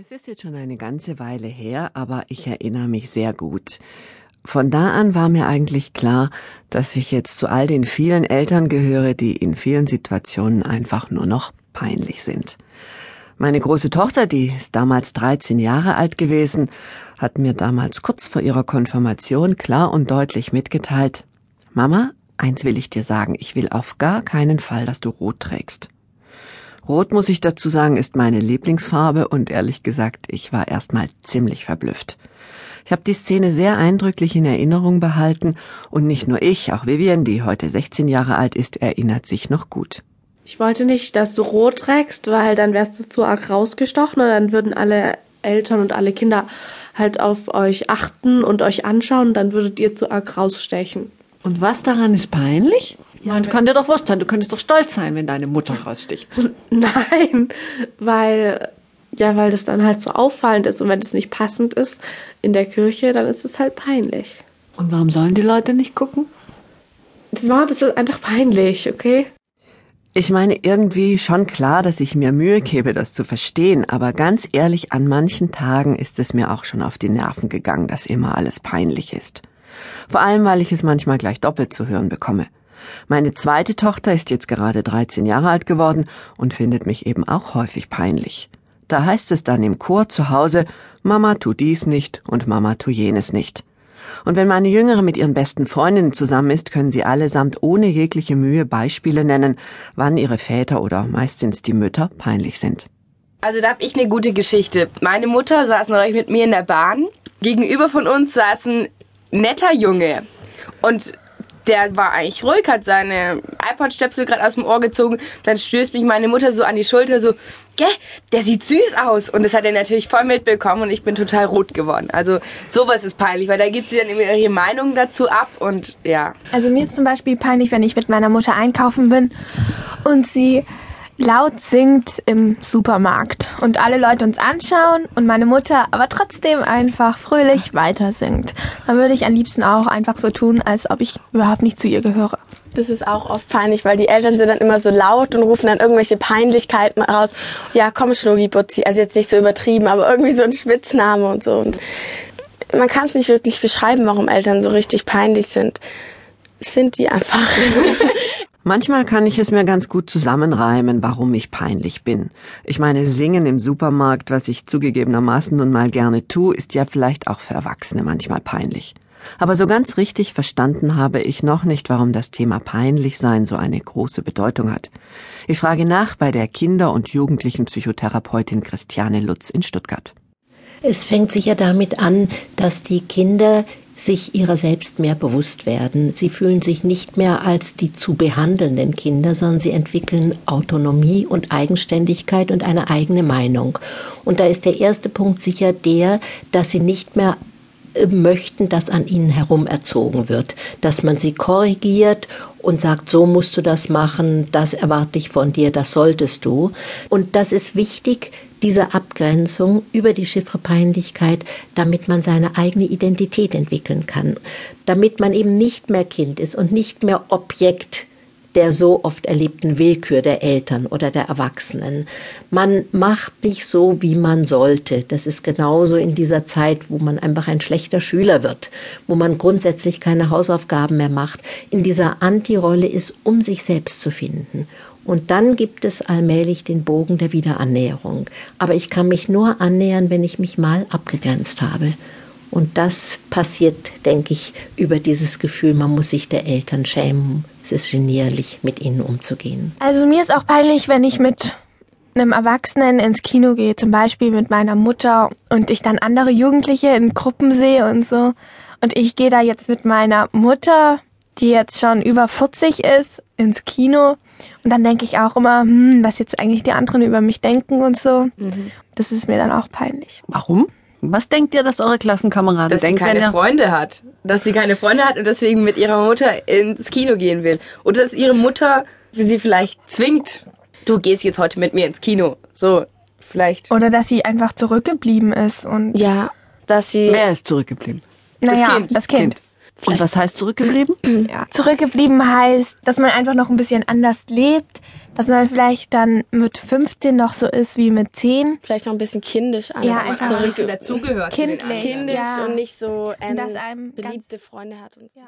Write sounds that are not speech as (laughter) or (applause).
Es ist jetzt schon eine ganze Weile her, aber ich erinnere mich sehr gut. Von da an war mir eigentlich klar, dass ich jetzt zu all den vielen Eltern gehöre, die in vielen Situationen einfach nur noch peinlich sind. Meine große Tochter, die ist damals 13 Jahre alt gewesen, hat mir damals kurz vor ihrer Konfirmation klar und deutlich mitgeteilt, Mama, eins will ich dir sagen, ich will auf gar keinen Fall, dass du rot trägst. Rot, muss ich dazu sagen, ist meine Lieblingsfarbe und ehrlich gesagt, ich war erstmal ziemlich verblüfft. Ich habe die Szene sehr eindrücklich in Erinnerung behalten und nicht nur ich, auch Vivian, die heute 16 Jahre alt ist, erinnert sich noch gut. Ich wollte nicht, dass du rot trägst, weil dann wärst du zu arg rausgestochen und dann würden alle Eltern und alle Kinder halt auf euch achten und euch anschauen und dann würdet ihr zu arg rausstechen. Und was daran ist peinlich? Ja, Man kann dir doch wurscht sein, du könntest doch stolz sein, wenn deine Mutter raussticht. (laughs) Nein, weil ja, weil das dann halt so auffallend ist und wenn es nicht passend ist in der Kirche, dann ist es halt peinlich. Und warum sollen die Leute nicht gucken? Das war, das ist einfach peinlich, okay? Ich meine irgendwie schon klar, dass ich mir Mühe gebe, das zu verstehen, aber ganz ehrlich, an manchen Tagen ist es mir auch schon auf die Nerven gegangen, dass immer alles peinlich ist. Vor allem, weil ich es manchmal gleich doppelt zu hören bekomme. Meine zweite Tochter ist jetzt gerade 13 Jahre alt geworden und findet mich eben auch häufig peinlich. Da heißt es dann im Chor zu Hause, Mama tu dies nicht und Mama tu jenes nicht. Und wenn meine Jüngere mit ihren besten Freundinnen zusammen ist, können sie allesamt ohne jegliche Mühe Beispiele nennen, wann ihre Väter oder meistens die Mütter peinlich sind. Also da habe ich eine gute Geschichte. Meine Mutter saß neulich mit mir in der Bahn. Gegenüber von uns saß ein netter Junge. Und der war eigentlich ruhig, hat seine iPod-Stöpsel gerade aus dem Ohr gezogen. Dann stößt mich meine Mutter so an die Schulter, so, gell, der sieht süß aus. Und das hat er natürlich voll mitbekommen und ich bin total rot geworden. Also sowas ist peinlich, weil da gibt sie dann immer ihre Meinung dazu ab und ja. Also mir ist zum Beispiel peinlich, wenn ich mit meiner Mutter einkaufen bin und sie laut singt im Supermarkt und alle Leute uns anschauen und meine Mutter aber trotzdem einfach fröhlich weiter singt. Dann würde ich am liebsten auch einfach so tun, als ob ich überhaupt nicht zu ihr gehöre. Das ist auch oft peinlich, weil die Eltern sind dann immer so laut und rufen dann irgendwelche Peinlichkeiten raus. Ja, komm, Schnuggiputzi. Also jetzt nicht so übertrieben, aber irgendwie so ein Spitzname und so. Und man kann es nicht wirklich beschreiben, warum Eltern so richtig peinlich sind. Sind die einfach. (laughs) Manchmal kann ich es mir ganz gut zusammenreimen, warum ich peinlich bin. Ich meine, singen im Supermarkt, was ich zugegebenermaßen nun mal gerne tue, ist ja vielleicht auch für Erwachsene manchmal peinlich. Aber so ganz richtig verstanden habe ich noch nicht, warum das Thema peinlich sein so eine große Bedeutung hat. Ich frage nach bei der Kinder- und Jugendlichenpsychotherapeutin Christiane Lutz in Stuttgart. Es fängt sicher damit an, dass die Kinder sich ihrer selbst mehr bewusst werden. Sie fühlen sich nicht mehr als die zu behandelnden Kinder, sondern sie entwickeln Autonomie und Eigenständigkeit und eine eigene Meinung. Und da ist der erste Punkt sicher der, dass sie nicht mehr äh, möchten, dass an ihnen herum erzogen wird, dass man sie korrigiert und sagt, so musst du das machen, das erwarte ich von dir, das solltest du. Und das ist wichtig, diese Abgrenzung über die Chiffre-Peinlichkeit, damit man seine eigene Identität entwickeln kann, damit man eben nicht mehr Kind ist und nicht mehr Objekt der so oft erlebten Willkür der Eltern oder der Erwachsenen. Man macht nicht so, wie man sollte. Das ist genauso in dieser Zeit, wo man einfach ein schlechter Schüler wird, wo man grundsätzlich keine Hausaufgaben mehr macht, in dieser Anti-Rolle ist, um sich selbst zu finden. Und dann gibt es allmählich den Bogen der Wiederannäherung. Aber ich kann mich nur annähern, wenn ich mich mal abgegrenzt habe. Und das passiert, denke ich, über dieses Gefühl, man muss sich der Eltern schämen. Es ist genierlich, mit ihnen umzugehen. Also mir ist auch peinlich, wenn ich mit einem Erwachsenen ins Kino gehe, zum Beispiel mit meiner Mutter und ich dann andere Jugendliche in Gruppen sehe und so. Und ich gehe da jetzt mit meiner Mutter, die jetzt schon über 40 ist, ins Kino und dann denke ich auch immer, hm, was jetzt eigentlich die anderen über mich denken und so. Mhm. Das ist mir dann auch peinlich. Warum? Was denkt ihr, dass eure Klassenkameraden dass denken? Dass sie keine Freunde hat. Dass sie keine Freunde hat und deswegen mit ihrer Mutter ins Kino gehen will. Oder dass ihre Mutter sie vielleicht zwingt. Du gehst jetzt heute mit mir ins Kino. So, vielleicht. Oder dass sie einfach zurückgeblieben ist und. Ja, dass sie. Wer ist zurückgeblieben? Naja, das Kind. Das kind. kind Und was heißt zurückgeblieben? (clears throat) Ja, zurückgeblieben heißt, dass man einfach noch ein bisschen anders lebt, dass man vielleicht dann mit 15 noch so ist wie mit 10. Vielleicht noch ein bisschen kindisch an. Ja, dass man einfach zurück nicht so dazugehört. Kindlich. kindisch Ja. und nicht so ähm, Dass einem beliebte Freunde hat. Und Ja.